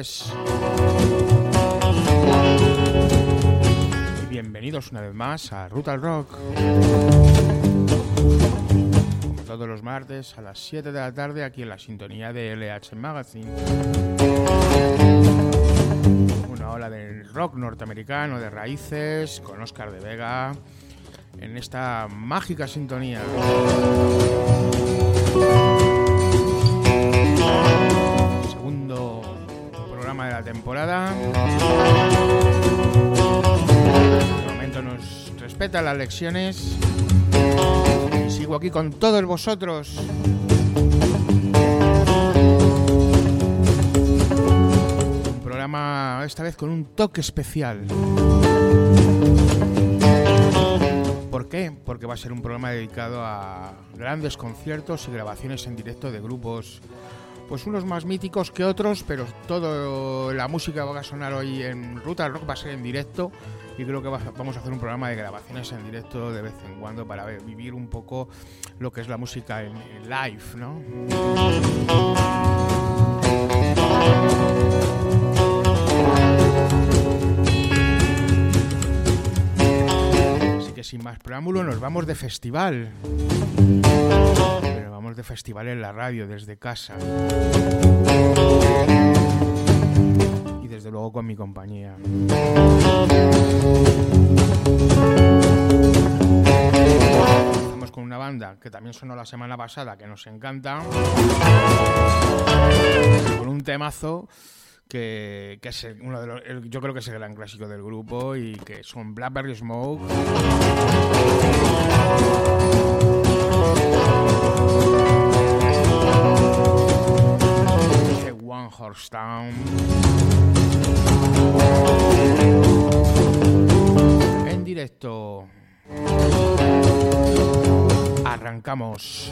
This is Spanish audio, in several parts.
Y bienvenidos una vez más a Ruta al Rock. Como todos los martes a las 7 de la tarde aquí en la sintonía de LH Magazine. Una ola del rock norteamericano de raíces con Oscar de Vega en esta mágica sintonía. Segundo la temporada. De momento nos respeta las lecciones. Y sigo aquí con todos vosotros. Un programa esta vez con un toque especial. ¿Por qué? Porque va a ser un programa dedicado a grandes conciertos y grabaciones en directo de grupos, pues unos más míticos que otros, pero toda la música va a sonar hoy en Ruta Rock va a ser en directo y creo que vamos a hacer un programa de grabaciones en directo de vez en cuando para vivir un poco lo que es la música en, live, ¿no? sin más preámbulo nos vamos de festival. De festival en la radio, desde casa. Y desde luego con mi compañía. Estamos con una banda que también sonó la semana pasada, que nos encanta. Con un temazo que, que, es uno de los, yo creo que es el gran clásico del grupo y que son Blackberry Smoke. One Horse Town. En directo. Arrancamos.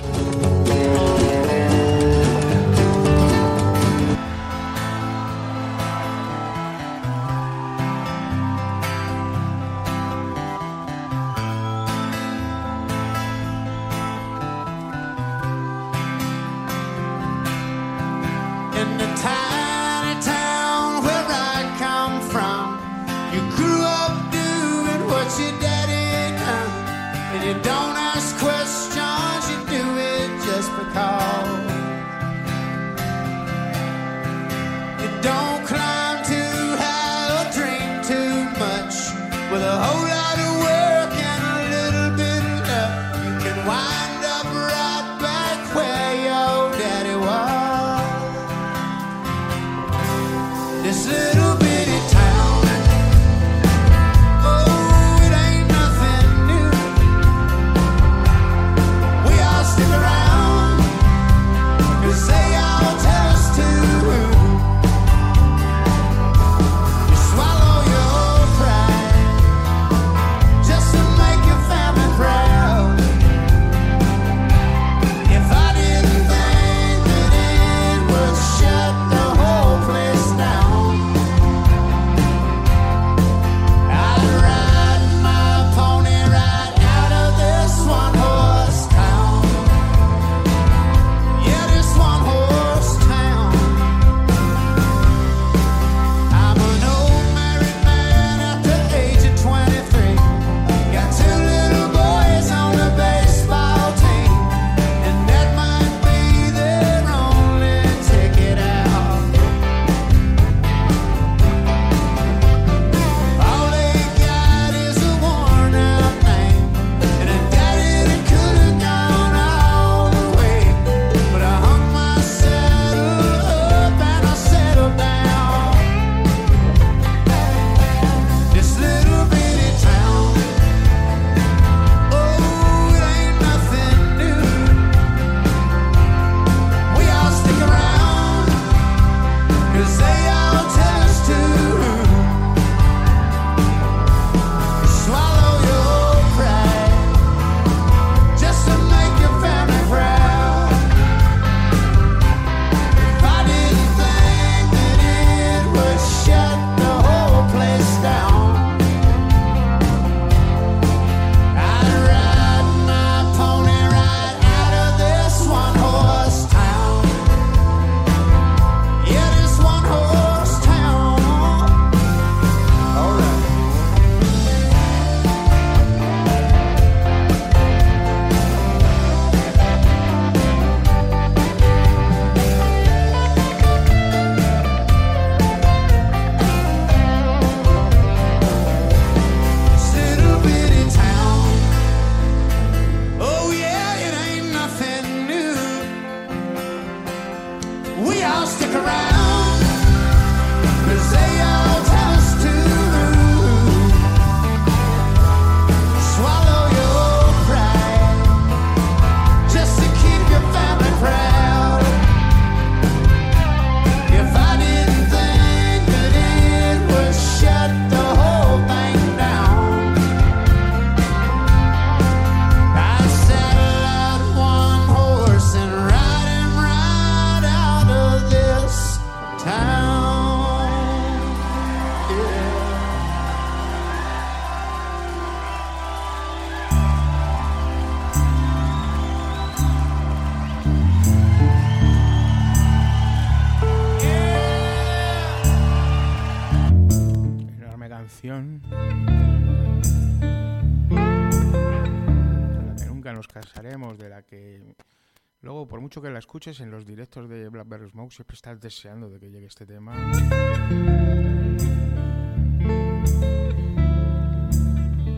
Escuches en los directos de Blackberry Smoke, siempre estás deseando de que llegue este tema.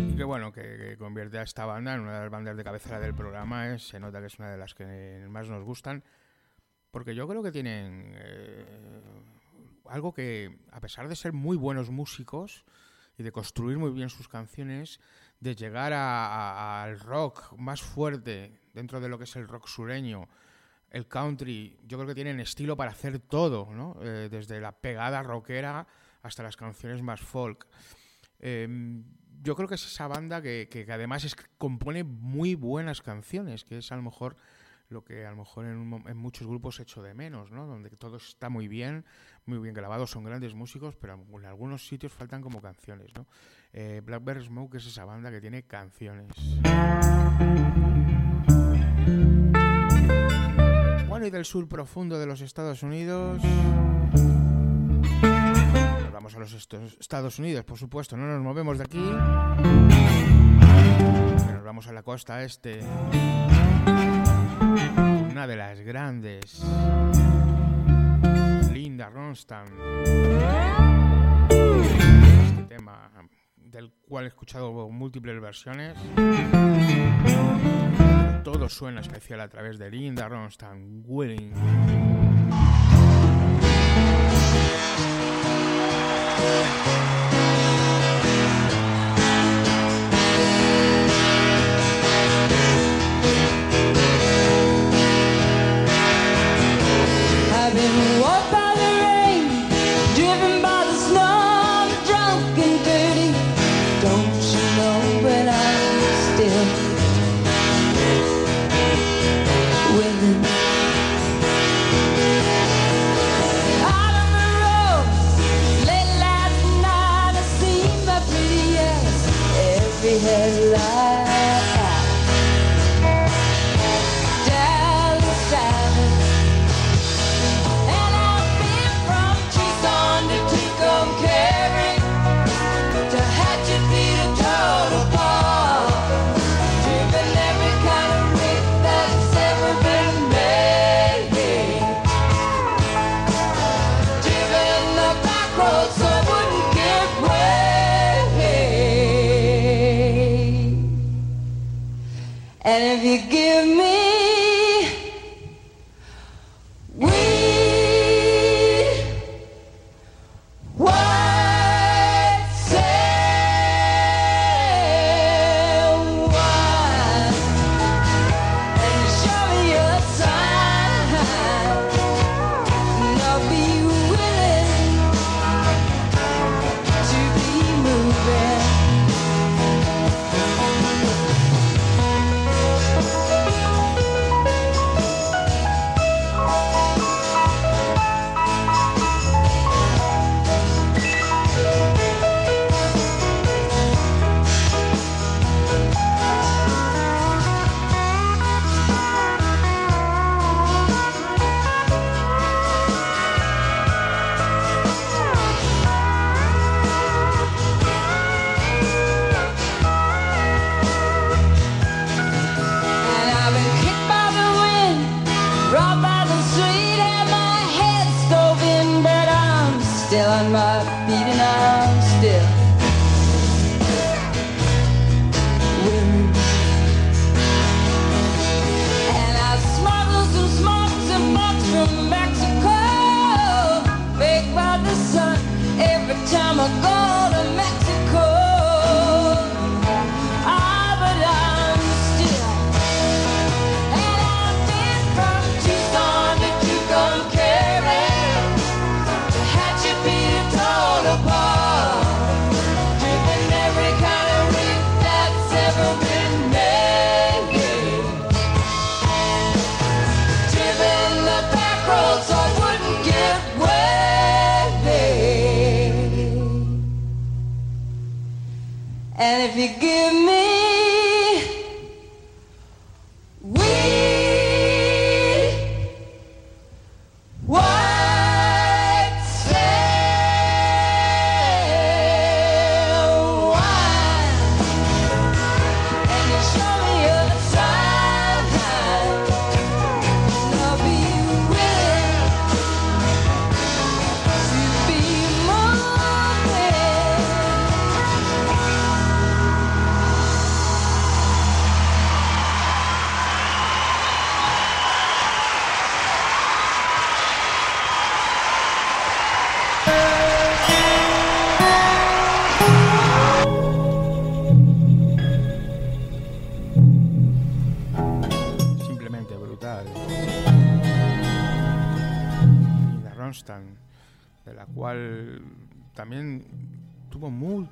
Y que bueno, que, convierte a esta banda en una de las bandas de cabecera del programa. se nota que es una de las que más nos gustan. Porque yo creo que tienen eh, algo que, a pesar de ser muy buenos músicos y de construir muy bien sus canciones, de llegar al rock más fuerte dentro de lo que es el rock sureño, el country, yo creo que tienen estilo para hacer todo, ¿no? Eh, desde la pegada rockera hasta las canciones más folk. Em, yo creo que es esa banda que, además es, compone muy buenas canciones, que es a lo mejor lo que a lo mejor en, muchos grupos echo de menos, ¿no? Donde todo está muy bien, muy bien grabado, son grandes músicos, pero en algunos sitios faltan como canciones, ¿no? Eh, Blackberry Smoke es esa banda que tiene canciones del sur profundo de los Estados Unidos. vamos a los Estados Unidos, por supuesto, no nos movemos de aquí. nos vamos a la costa este. Una de las grandes. Linda Ronstadt. Este tema del cual he escuchado múltiples versiones todo suena especial a través de Linda Ronstadt Willing.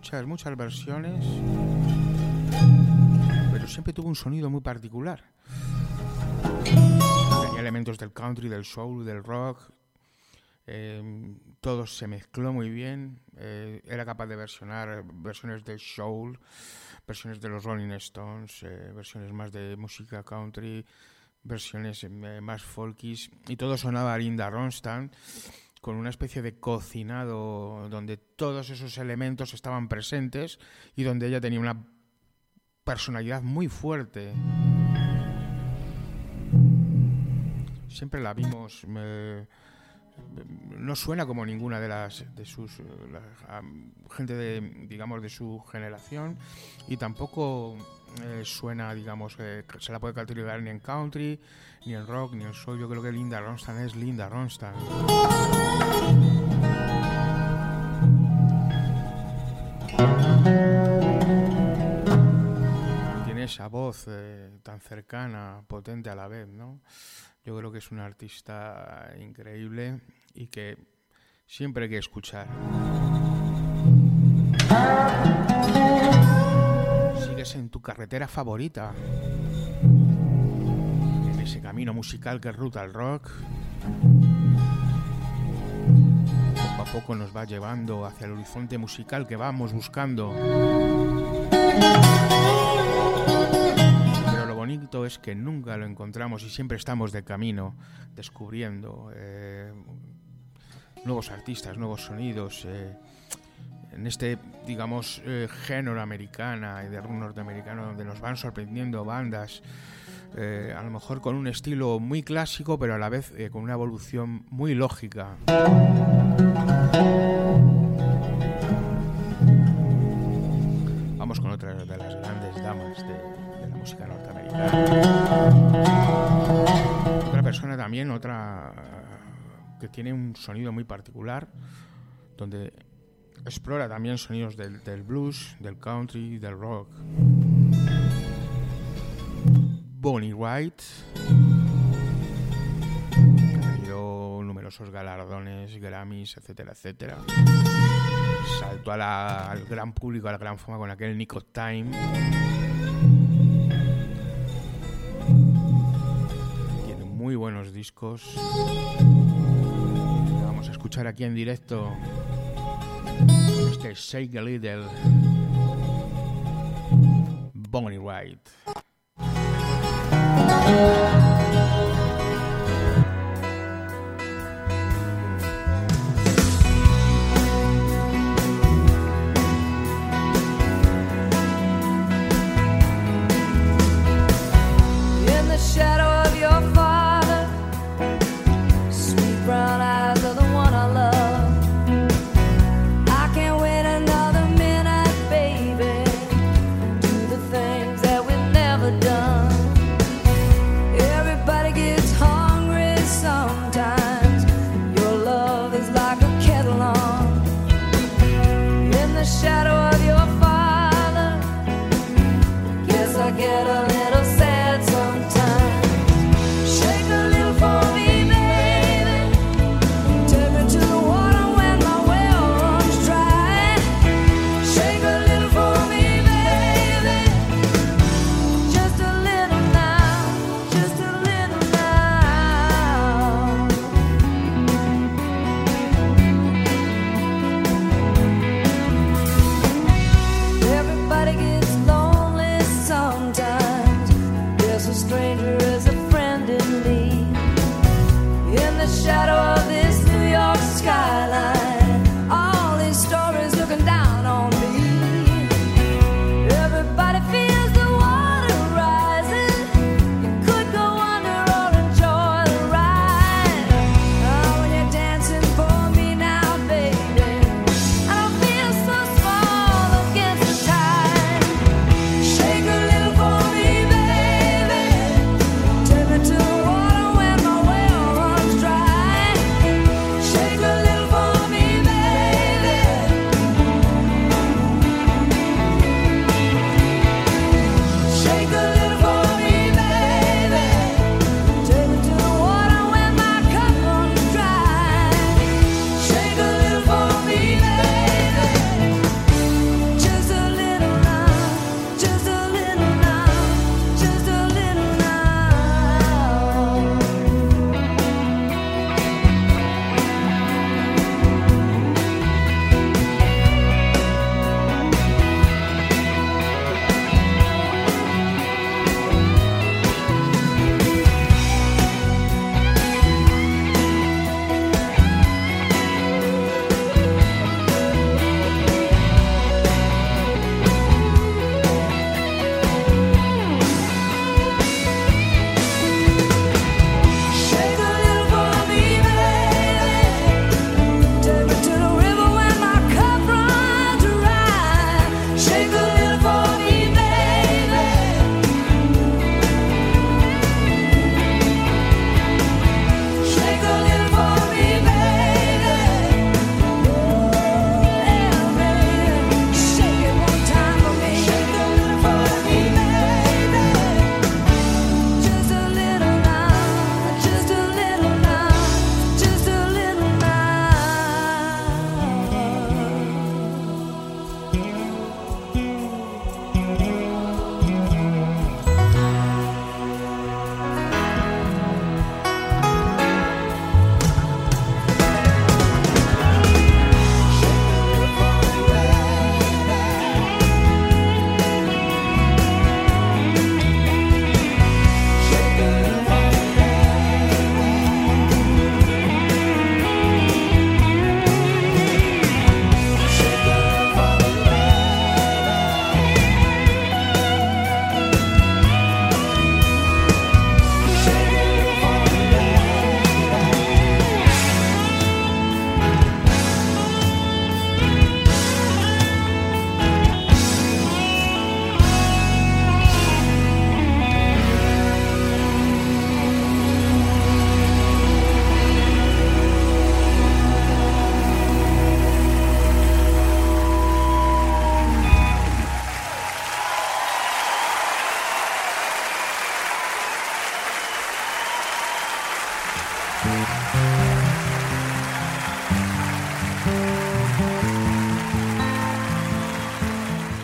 Muchas, muchas versiones, pero siempre tuvo un sonido muy particular. Tenía elementos del country, del soul, del rock. Eh, todo se mezcló muy bien. Eh, era capaz de versionar versiones del soul, versiones de los Rolling Stones, eh, versiones más de música country, versiones más folkies. Y todo sonaba a Linda Ronstadt con una especie de cocinado donde todos esos elementos estaban presentes y donde ella tenía una personalidad muy fuerte. Siempre la vimos. no suena como ninguna de las de sus gente de digamos de su generación y tampoco eh, suena digamos eh, se la puede catalogar ni en country ni en rock, ni en soul. Yo creo que Linda Ronstadt es Linda Ronstadt. Tiene esa voz eh, tan cercana, potente a la vez, ¿no? Yo creo que es una artista increíble y que siempre hay que escuchar. En tu carretera favorita ese camino musical que es ruta al rock. Poco a poco nos va llevando hacia el horizonte musical que vamos buscando. Pero lo bonito es que nunca lo encontramos y siempre estamos de camino, descubriendo eh, nuevos artistas, nuevos sonidos. Eh, en este, digamos, eh, género americana y de rock norteamericano, donde nos van sorprendiendo bandas eh, a lo mejor con un estilo muy clásico, pero a la vez eh, con una evolución muy lógica. Vamos con otra de las grandes damas de, la música norteamericana. Otra persona también, otra que tiene un sonido muy particular, donde explora también sonidos del, blues, del country, del rock. Bonnie Wright. Ha numerosos galardones, Grammys, etcétera, etcétera. Saltó al gran público, a la gran fama con aquel Nico Time. Tiene muy buenos discos. Vamos a escuchar aquí en directo este Shake a Little Bonnie Wright.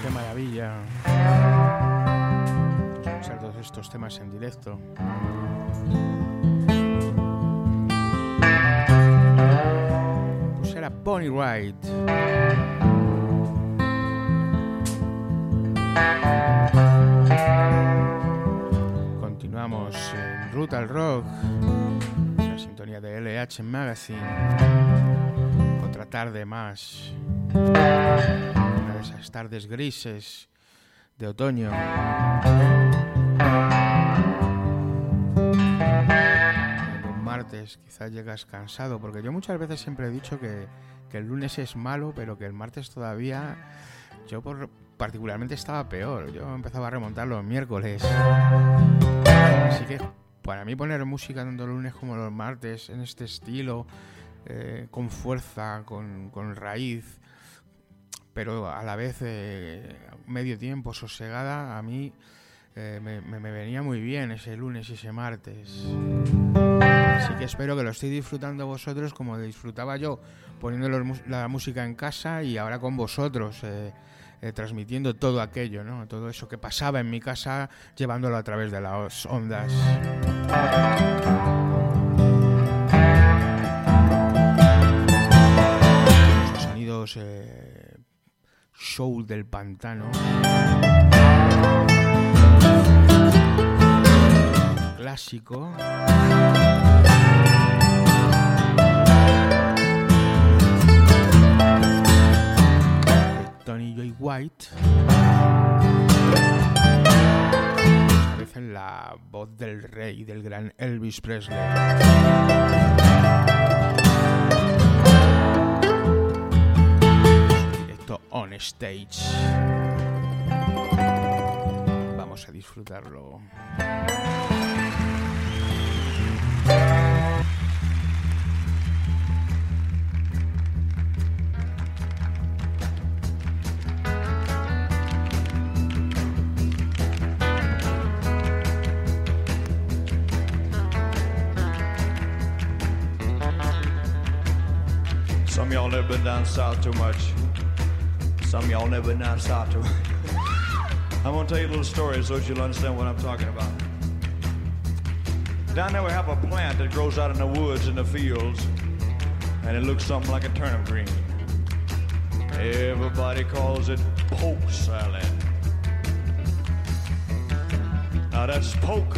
Qué maravilla. Escuchar todos estos temas en directo. Pues era Bonnie Wright. Continuamos en Brutal Rock, de LH Magazine. Otra tarde más. Una de esas tardes grises de otoño. Un martes quizás llegas cansado, porque yo muchas veces siempre he dicho que, que el lunes es malo, pero que el martes todavía yo por, particularmente estaba peor. Yo empezaba a remontar los miércoles. Así que para mí poner música tanto los lunes como los martes en este estilo, eh, con fuerza, con, con, raíz, pero a la vez eh, medio tiempo, sosegada, a mí eh, me, venía muy bien ese lunes y ese martes. Así que espero que lo estéis disfrutando vosotros como disfrutaba yo poniendo la música en casa y ahora con vosotros. Eh, transmitiendo todo aquello, ¿no? todo eso que pasaba en mi casa, llevándolo a través de las ondas. Sonidos eh, soul del pantano. Clásico. White. Vez en la voz del rey, del gran Elvis Presley. Directo on stage. Vamos a disfrutarlo. Y'all never been down south too much. Some y'all never been down south too much. I'm gonna tell you a little story so you'll understand what I'm talking about. Down there we have a plant that grows out in the woods in the fields, and it looks something like a turnip green. Everybody calls it poke salad. Now that's poke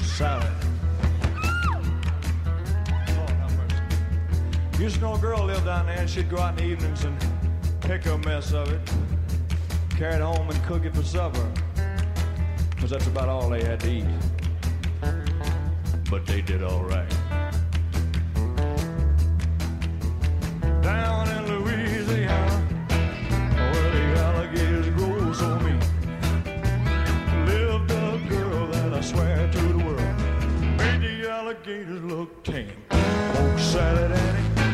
salad. Used to know a girl lived down there, and she'd go out in the evenings and pick a mess of it, carry it home and cook it for supper. Because that's about all they had to eat. But they did all right. Down in Louisiana, where the alligators grow so mean, lived a girl that I swear to the world made the alligators look tame. You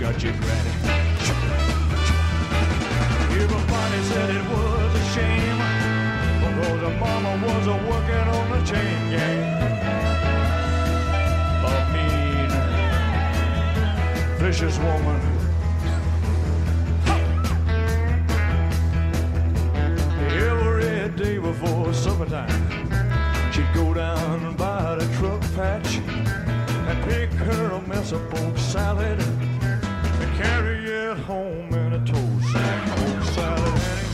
got your granny. Everybody said it was a shame because the mama was a working on the chain gang. A mean, vicious woman. Every day before supper time, she'd go down by the truck patch and pick her a mess of poke salad carry it home in a toast. Poke salad, Annie.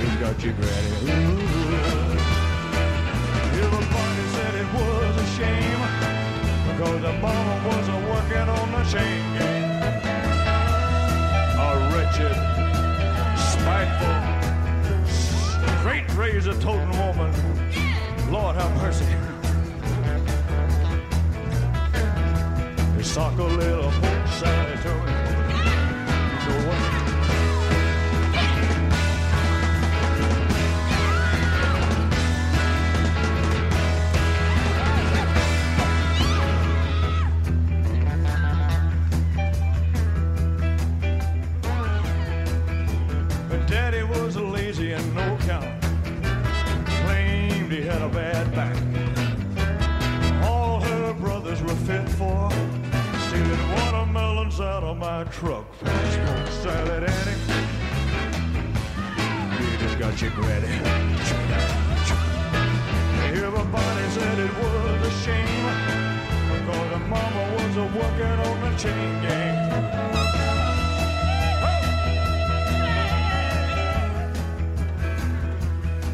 You got your granny. Ooh. Everybody said it was a shame because the mama wasn't working on the chain gang. A wretched, spiteful, straight razor toting woman. Lord have mercy. Sock a little more sanitary. You know what? Daddy was lazy and no count. Claimed he had a bad back. All her brothers were fit for comes out of my truck. Smoke salad, Annie. You just got your ready. Everybody said it was a shame. Cause the mama was a working on the chain gang.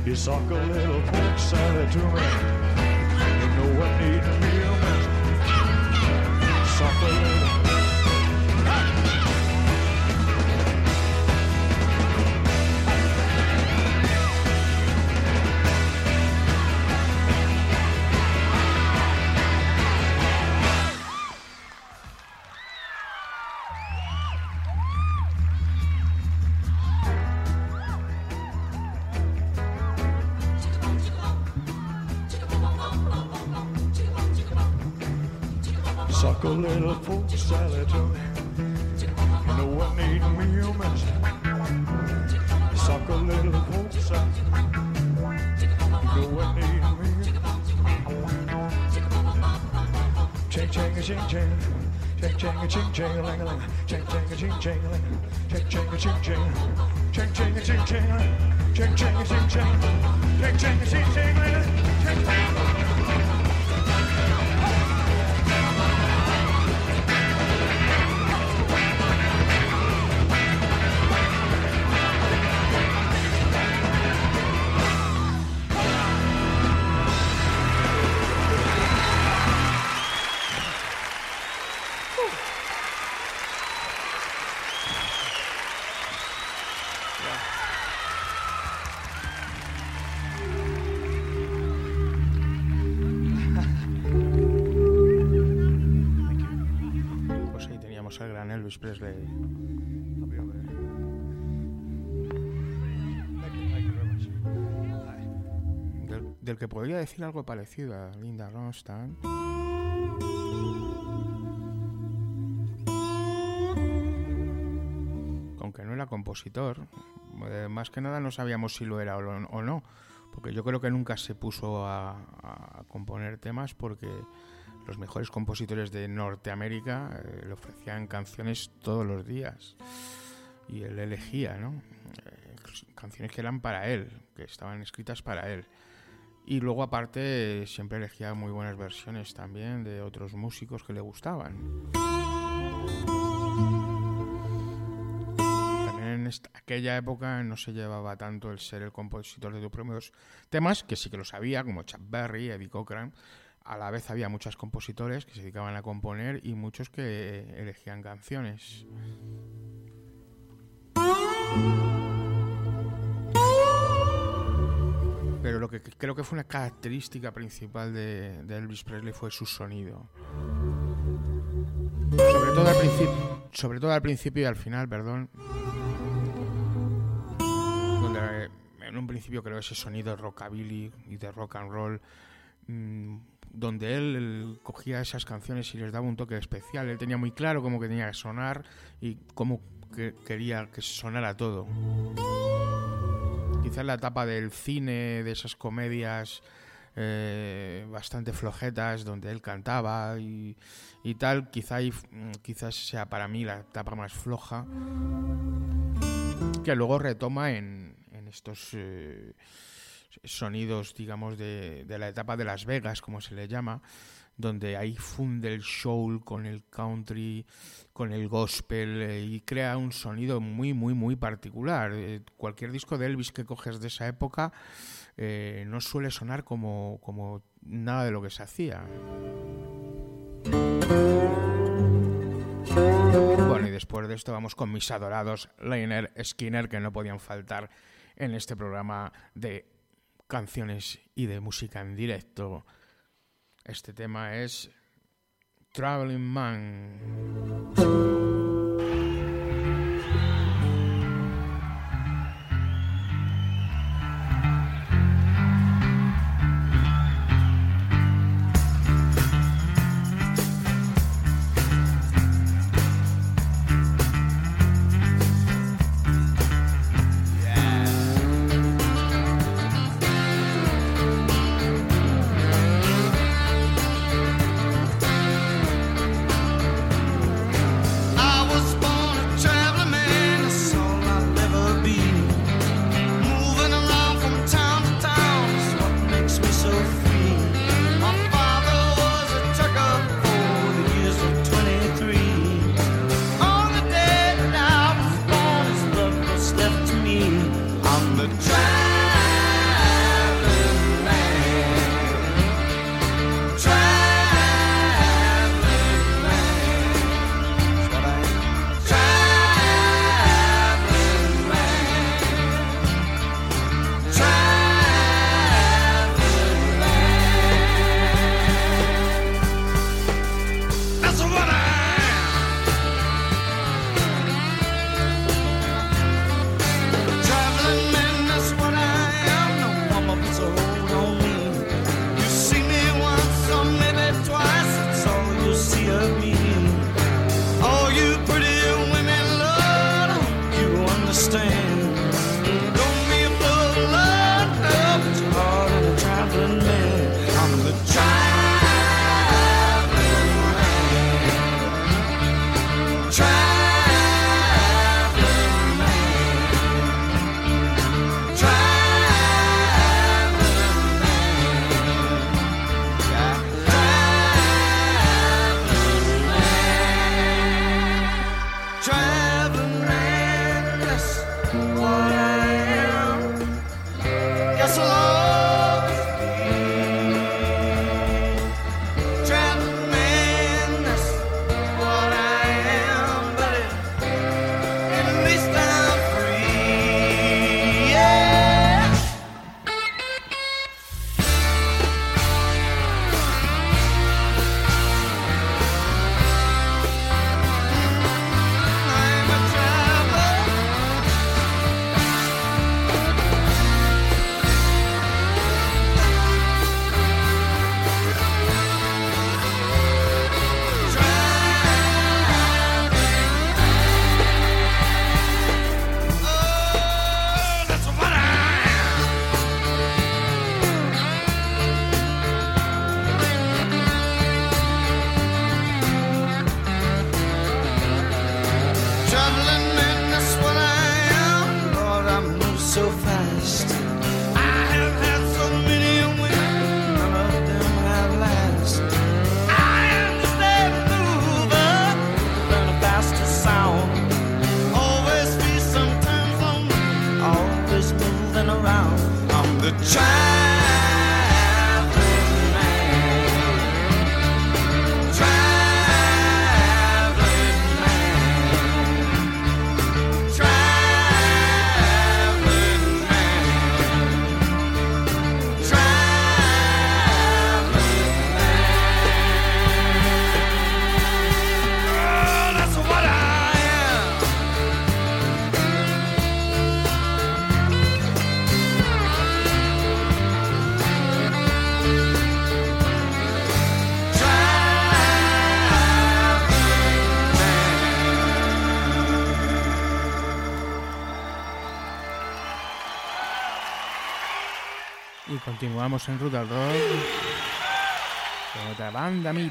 You suck a little pork salad to me. You know what need me a mess. ching, ching, ching, ching, teníamos al gran Elvis Presley. Del, que podría decir algo parecido a Linda Ronstadt. Aunque no era compositor, eh, más que nada no sabíamos si lo era o no, porque yo creo que nunca se puso a, a componer temas porque los mejores compositores de Norteamérica eh, le ofrecían canciones todos los días y él elegía, ¿no? Eh, canciones que eran para él, que estaban escritas para él. Y luego aparte siempre elegía muy buenas versiones también de otros músicos que le gustaban. También en esta- aquella época no se llevaba tanto el ser el compositor de tus propios temas, que sí que lo sabía, como Chuck Berry, Eddie Cochran. A la vez había muchos compositores que se dedicaban a componer y muchos que elegían canciones. Pero lo que creo que fue una característica principal de, Elvis Presley fue su sonido. Sobre todo al principio, sobre todo al principio y al final, perdón. Donde eh, en un principio creo ese sonido rockabilly y de rock and roll mm, donde él, cogía esas canciones y les daba un toque especial. Él tenía muy claro cómo que tenía que sonar y cómo que quería que sonara todo. Quizás la etapa del cine, de esas comedias eh, bastante flojetas donde él cantaba y, y tal, quizá ahí, mm, quizás sea para mí la etapa más floja que luego retoma en, en estos eh, sonidos, digamos, de, de la etapa de Las Vegas, como se le llama, donde ahí funde el soul con el country, con el gospel eh, y crea un sonido muy, muy, muy particular. Eh, cualquier disco de Elvis que coges de esa época eh, no suele sonar como, como nada de lo que se hacía. Bueno, y después de esto vamos con mis adorados Leonard Skinner, que no podían faltar en este programa de canciones y de música en directo. Este tema es Traveling Man.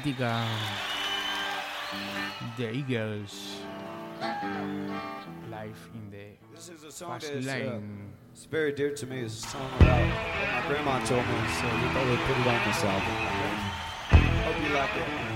he go. There. Life in the This is a song fast that's uh, lane. it's very dear to me. It's a song about what my grandma told me, so we thought we'd put it on this album. Hope you like it.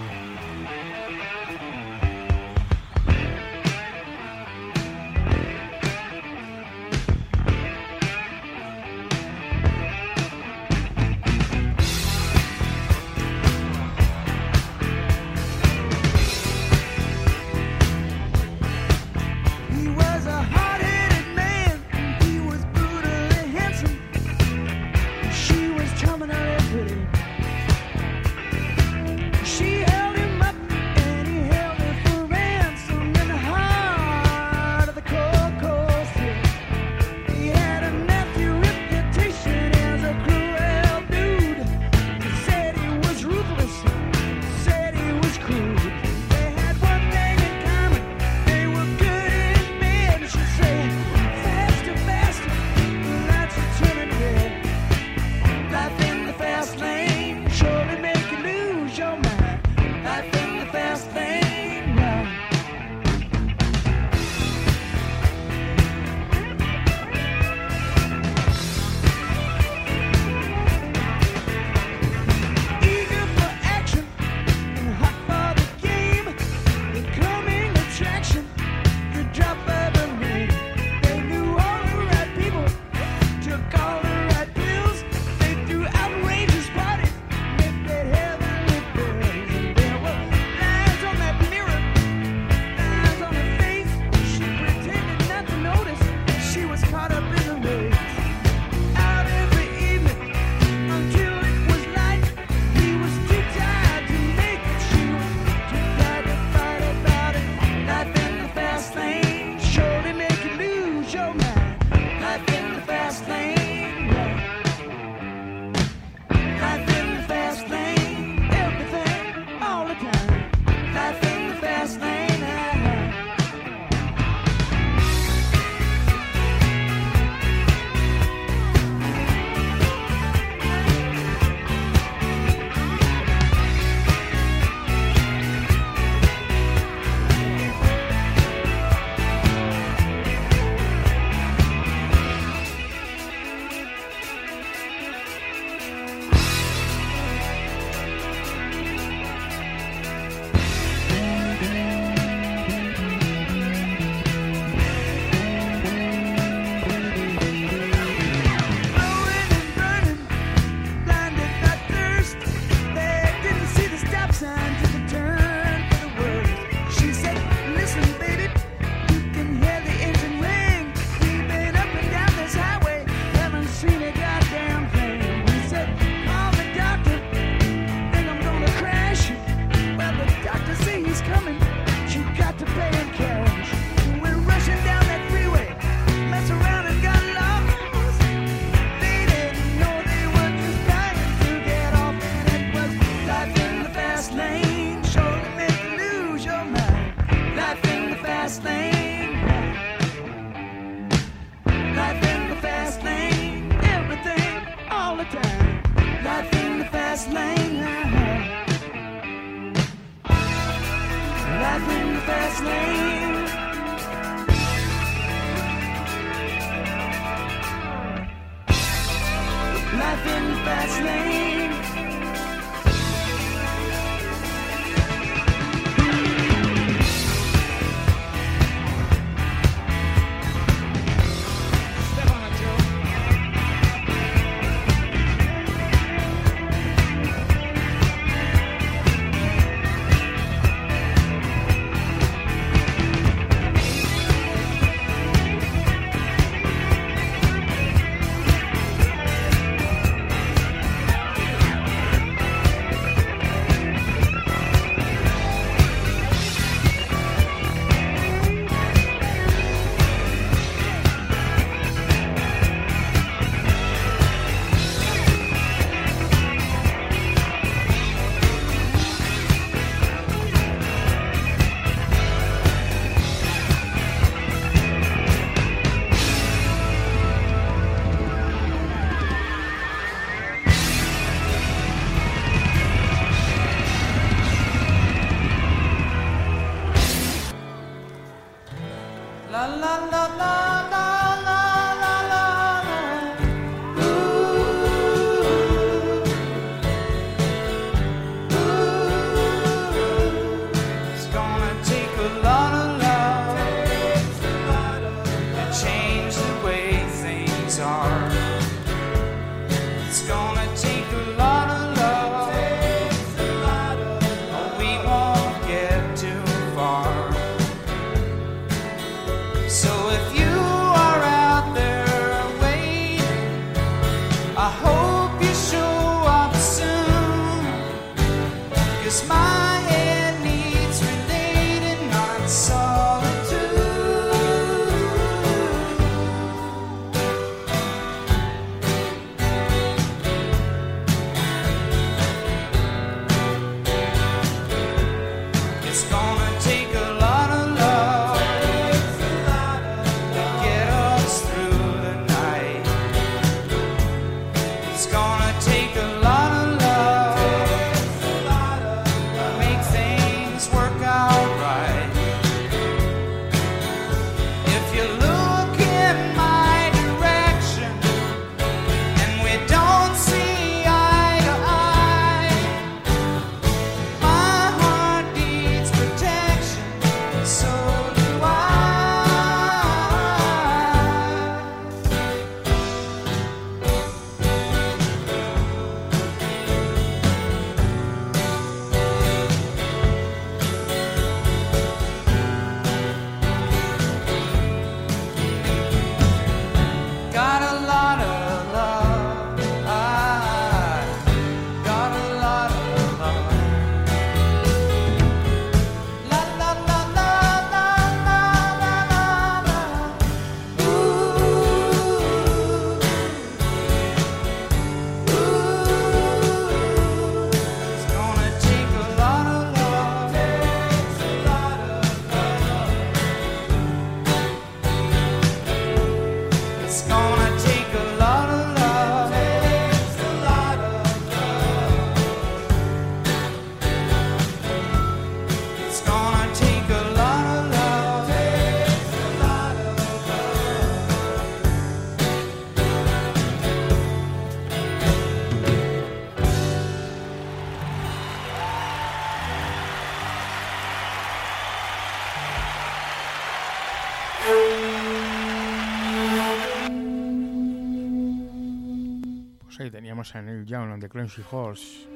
Teníamos a Neil Young on the Crunchy Horse.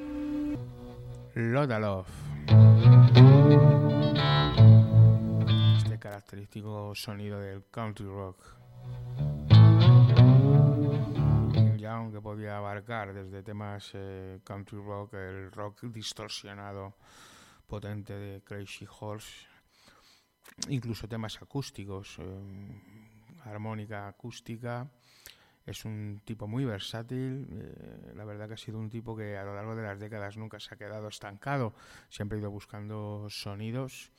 Loda Love. Este característico sonido del country rock. Neil Young que podía abarcar desde temas eh, country rock, el rock distorsionado potente de Crazy Horse, incluso temas acústicos, eh, armónica acústica. Es un tipo muy versátil, eh, la verdad que ha sido un tipo que a lo largo de las décadas nunca se ha quedado estancado, siempre ha ido buscando sonidos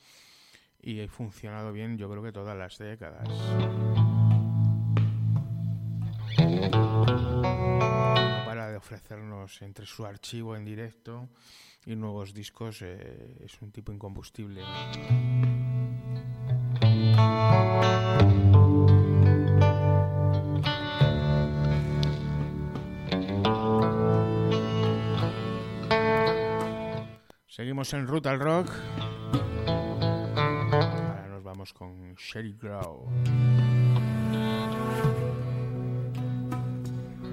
y ha funcionado bien yo creo que todas las décadas. No para de ofrecernos entre su archivo en directo y nuevos discos, eh, es un tipo incombustible. Seguimos en Ruta al Rock. Ahora nos vamos con Sherry Crow.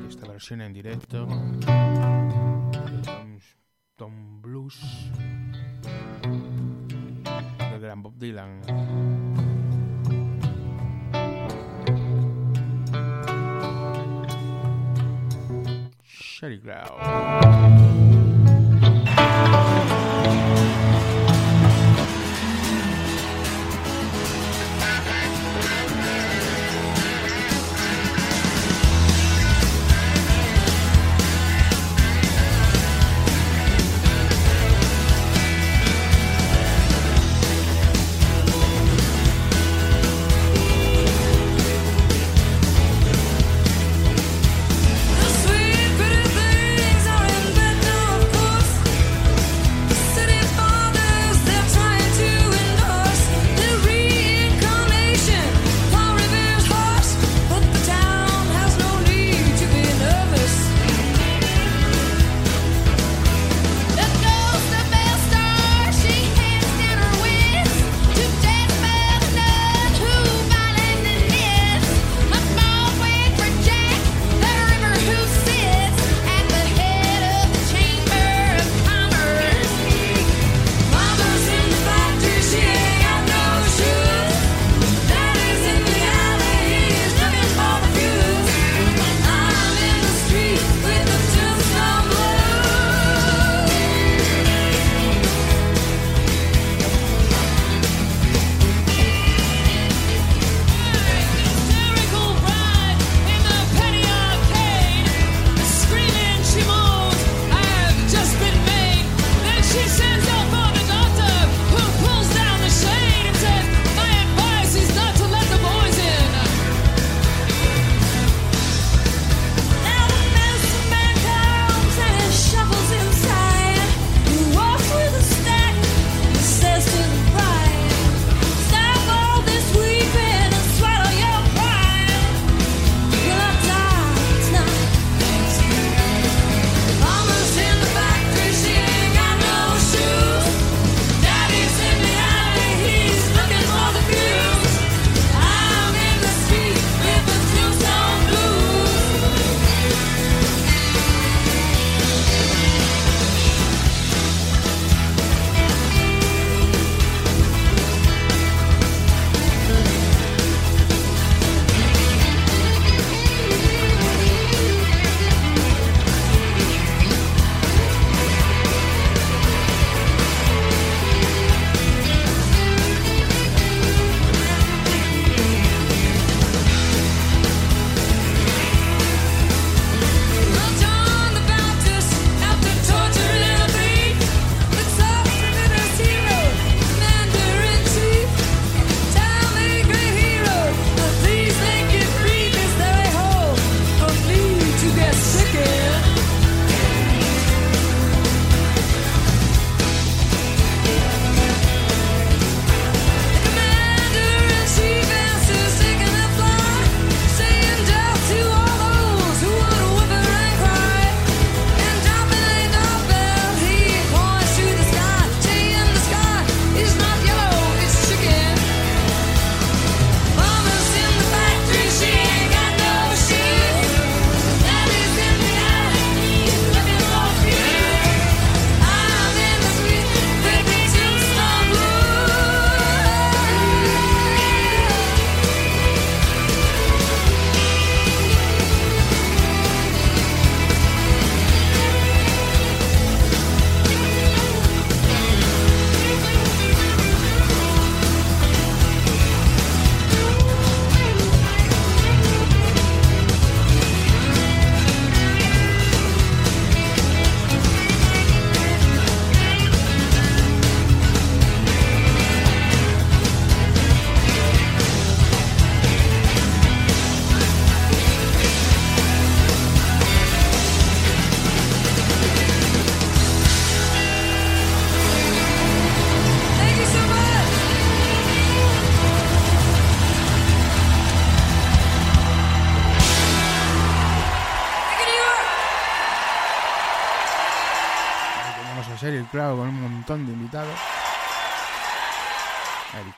Esta versión en directo Tom, Tom Blues del gran Bob Dylan. Sherry Crow.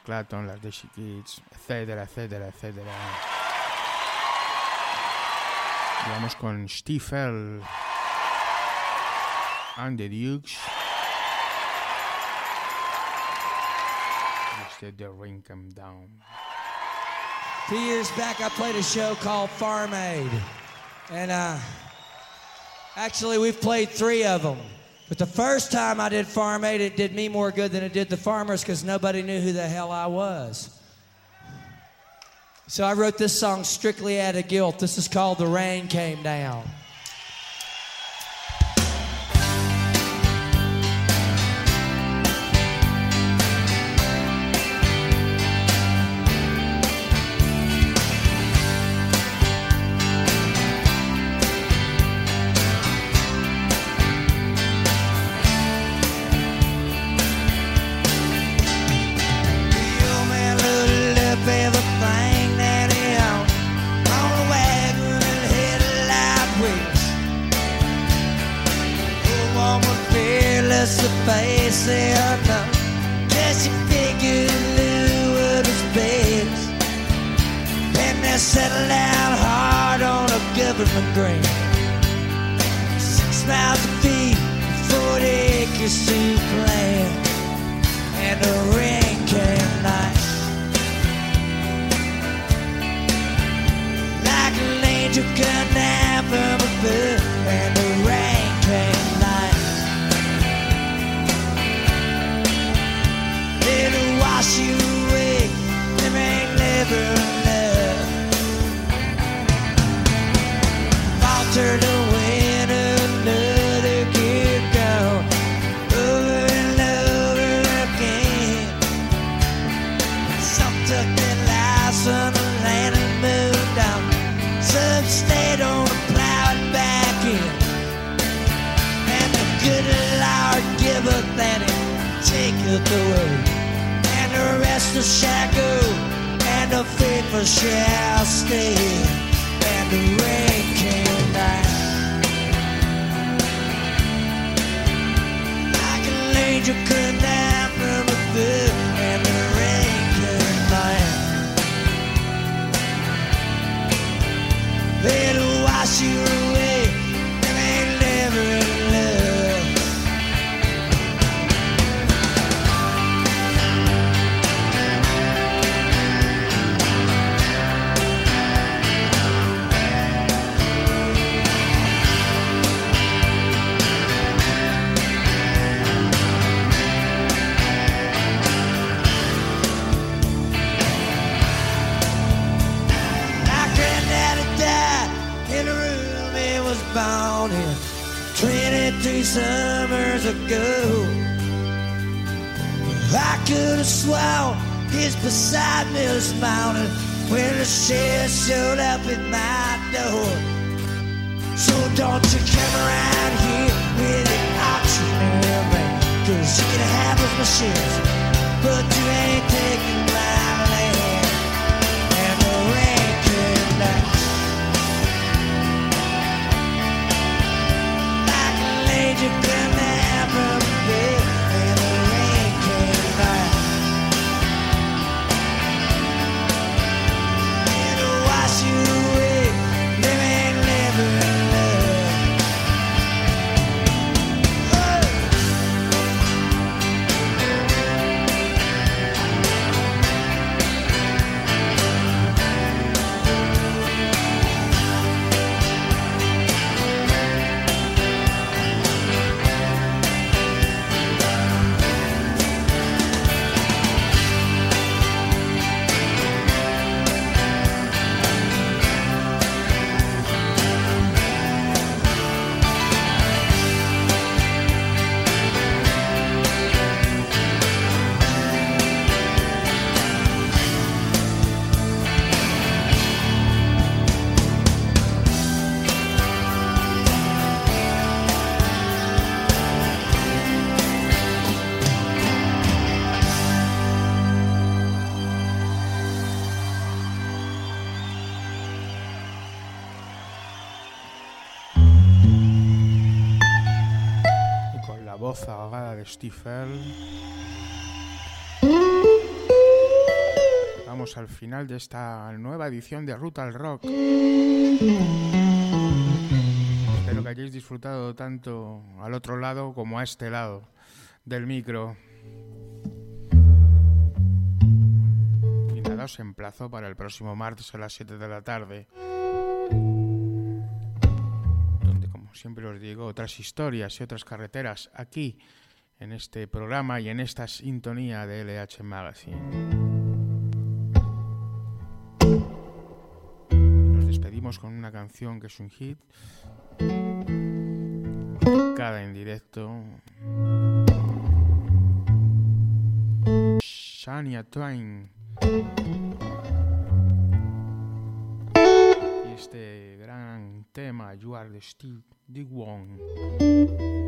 Clapton, las de She Kids, etcétera, etcétera, etcétera. Y vamos con Stiefel and the Dukes. Instead, the ring come down. Two years back, I played a show called Farm Aid, and uh, actually, we've played three of them. But the first time I did Farm Aid, it did me more good than it did the farmers because nobody knew who the hell I was. So I wrote this song strictly out of guilt. This is called The Rain Came Down. you. come around here with an auctioneer ring. Cause you can have those machines, but do anything. Vamos al final de esta nueva edición de Ruta al Rock. Espero que hayáis disfrutado tanto al otro lado como a este lado del micro. Y nada, os emplazo para el próximo martes a las 7 de la tarde. Como siempre os digo, otras historias y otras carreteras aquí en este programa y en esta sintonía de LH Magazine. Nos despedimos con una canción que es un hit. Cada en directo. Shania Twain. Y este gran tema, You Are the Steve the One.